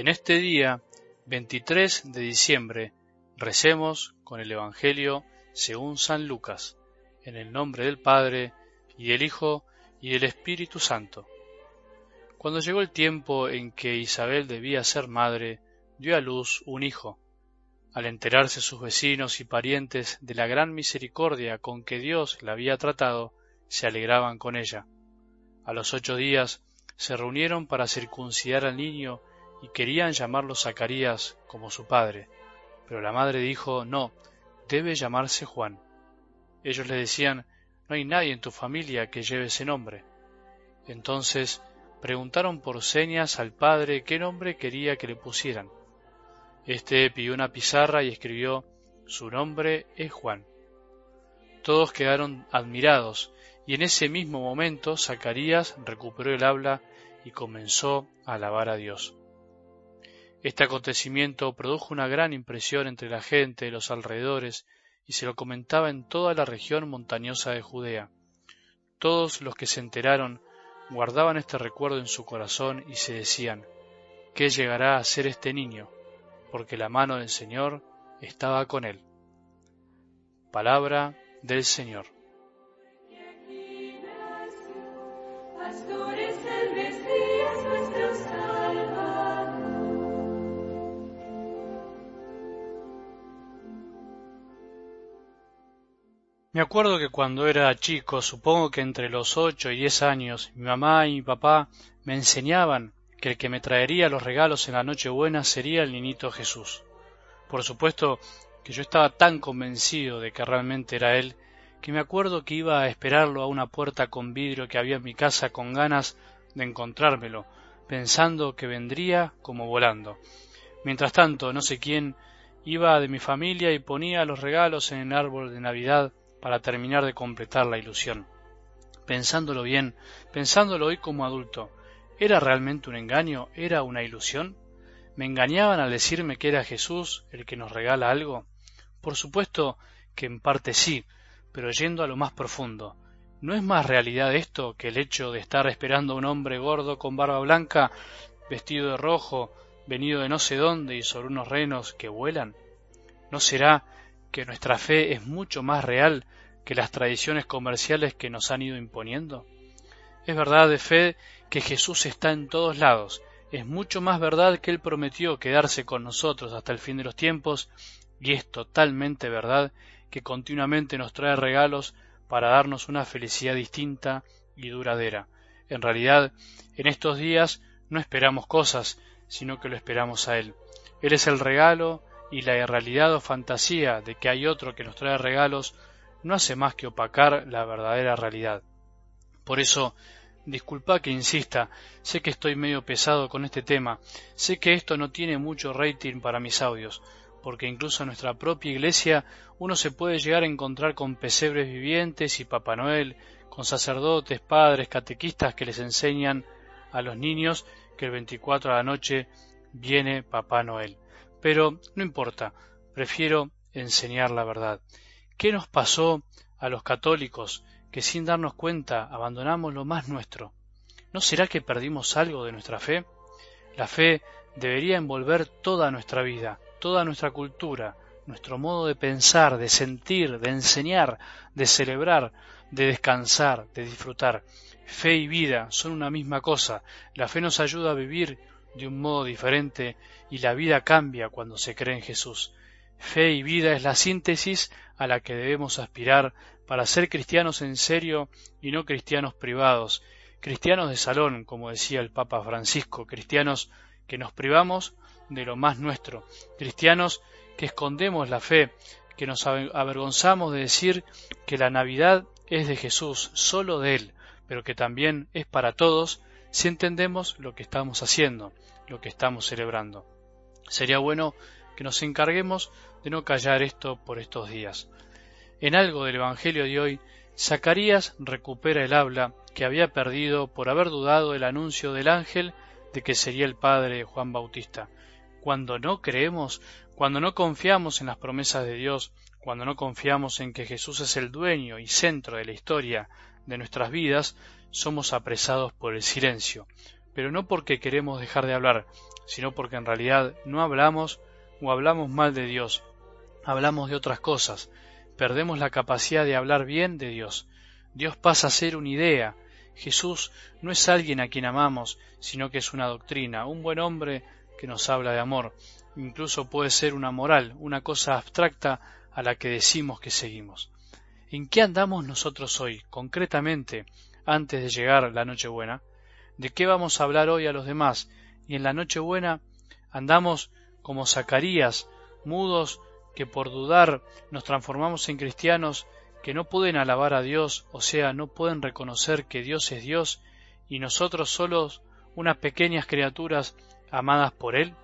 En este día, 23 de diciembre, recemos con el Evangelio según San Lucas, en el nombre del Padre, y del Hijo, y del Espíritu Santo. Cuando llegó el tiempo en que Isabel debía ser madre, dio a luz un hijo. Al enterarse sus vecinos y parientes de la gran misericordia con que Dios la había tratado, se alegraban con ella. A los ocho días se reunieron para circuncidar al niño y querían llamarlo Zacarías como su padre. Pero la madre dijo, no, debe llamarse Juan. Ellos le decían, no hay nadie en tu familia que lleve ese nombre. Entonces preguntaron por señas al padre qué nombre quería que le pusieran. Este pidió una pizarra y escribió, su nombre es Juan. Todos quedaron admirados, y en ese mismo momento Zacarías recuperó el habla y comenzó a alabar a Dios. Este acontecimiento produjo una gran impresión entre la gente de los alrededores y se lo comentaba en toda la región montañosa de Judea. Todos los que se enteraron guardaban este recuerdo en su corazón y se decían, ¿qué llegará a ser este niño? Porque la mano del Señor estaba con él. Palabra del Señor. Me acuerdo que cuando era chico, supongo que entre los ocho y diez años, mi mamá y mi papá me enseñaban que el que me traería los regalos en la Nochebuena sería el niñito Jesús. Por supuesto que yo estaba tan convencido de que realmente era él, que me acuerdo que iba a esperarlo a una puerta con vidrio que había en mi casa con ganas de encontrármelo, pensando que vendría como volando. Mientras tanto, no sé quién iba de mi familia y ponía los regalos en el árbol de Navidad para terminar de completar la ilusión. Pensándolo bien, pensándolo hoy como adulto, ¿era realmente un engaño? ¿Era una ilusión? ¿Me engañaban al decirme que era Jesús el que nos regala algo? Por supuesto que en parte sí, pero yendo a lo más profundo, ¿no es más realidad esto que el hecho de estar esperando a un hombre gordo con barba blanca, vestido de rojo, venido de no sé dónde y sobre unos renos que vuelan? ¿No será que nuestra fe es mucho más real que las tradiciones comerciales que nos han ido imponiendo? Es verdad de fe que Jesús está en todos lados, es mucho más verdad que Él prometió quedarse con nosotros hasta el fin de los tiempos, y es totalmente verdad que continuamente nos trae regalos para darnos una felicidad distinta y duradera. En realidad, en estos días no esperamos cosas, sino que lo esperamos a Él. Él es el regalo y la irrealidad o fantasía de que hay otro que nos trae regalos no hace más que opacar la verdadera realidad. Por eso, disculpa que insista, sé que estoy medio pesado con este tema, sé que esto no tiene mucho rating para mis audios, porque incluso en nuestra propia iglesia uno se puede llegar a encontrar con pesebres vivientes y Papá Noel, con sacerdotes, padres, catequistas que les enseñan a los niños que el 24 a la noche viene Papá Noel. Pero no importa, prefiero enseñar la verdad. ¿Qué nos pasó a los católicos que sin darnos cuenta abandonamos lo más nuestro? ¿No será que perdimos algo de nuestra fe? La fe debería envolver toda nuestra vida, toda nuestra cultura, nuestro modo de pensar, de sentir, de enseñar, de celebrar, de descansar, de disfrutar. Fe y vida son una misma cosa. La fe nos ayuda a vivir de un modo diferente y la vida cambia cuando se cree en Jesús. Fe y vida es la síntesis a la que debemos aspirar para ser cristianos en serio y no cristianos privados, cristianos de salón, como decía el Papa Francisco, cristianos que nos privamos de lo más nuestro, cristianos que escondemos la fe, que nos avergonzamos de decir que la Navidad es de Jesús, solo de Él, pero que también es para todos si entendemos lo que estamos haciendo, lo que estamos celebrando. Sería bueno que nos encarguemos de no callar esto por estos días. En algo del Evangelio de hoy, Zacarías recupera el habla que había perdido por haber dudado del anuncio del ángel de que sería el padre de Juan Bautista. Cuando no creemos, cuando no confiamos en las promesas de Dios, cuando no confiamos en que Jesús es el dueño y centro de la historia de nuestras vidas, somos apresados por el silencio, pero no porque queremos dejar de hablar, sino porque en realidad no hablamos o hablamos mal de Dios, hablamos de otras cosas, perdemos la capacidad de hablar bien de Dios. Dios pasa a ser una idea. Jesús no es alguien a quien amamos, sino que es una doctrina, un buen hombre que nos habla de amor. Incluso puede ser una moral, una cosa abstracta a la que decimos que seguimos. ¿En qué andamos nosotros hoy, concretamente, antes de llegar la Nochebuena? ¿De qué vamos a hablar hoy a los demás? Y en la Nochebuena andamos como Zacarías, mudos que por dudar nos transformamos en cristianos que no pueden alabar a Dios, o sea, no pueden reconocer que Dios es Dios y nosotros solos unas pequeñas criaturas amadas por Él?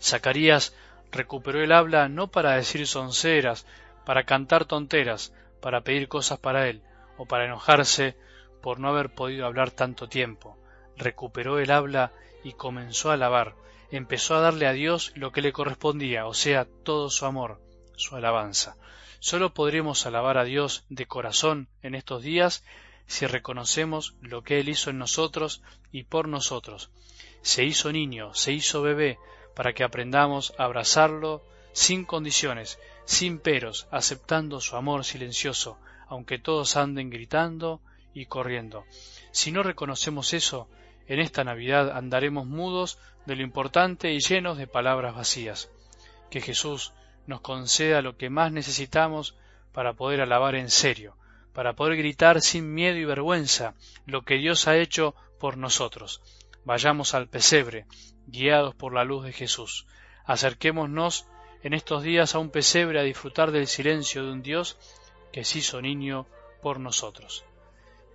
Zacarías recuperó el habla no para decir sonceras, para cantar tonteras, para pedir cosas para Él, o para enojarse por no haber podido hablar tanto tiempo. Recuperó el habla y comenzó a alabar, empezó a darle a Dios lo que le correspondía, o sea, todo su amor, su alabanza. Solo podremos alabar a Dios de corazón en estos días si reconocemos lo que Él hizo en nosotros y por nosotros. Se hizo niño, se hizo bebé, para que aprendamos a abrazarlo sin condiciones, sin peros, aceptando su amor silencioso, aunque todos anden gritando y corriendo. Si no reconocemos eso, en esta Navidad andaremos mudos de lo importante y llenos de palabras vacías. Que Jesús nos conceda lo que más necesitamos para poder alabar en serio, para poder gritar sin miedo y vergüenza lo que Dios ha hecho por nosotros. Vayamos al pesebre, guiados por la luz de Jesús. Acerquémonos en estos días a un pesebre a disfrutar del silencio de un Dios que se hizo niño por nosotros.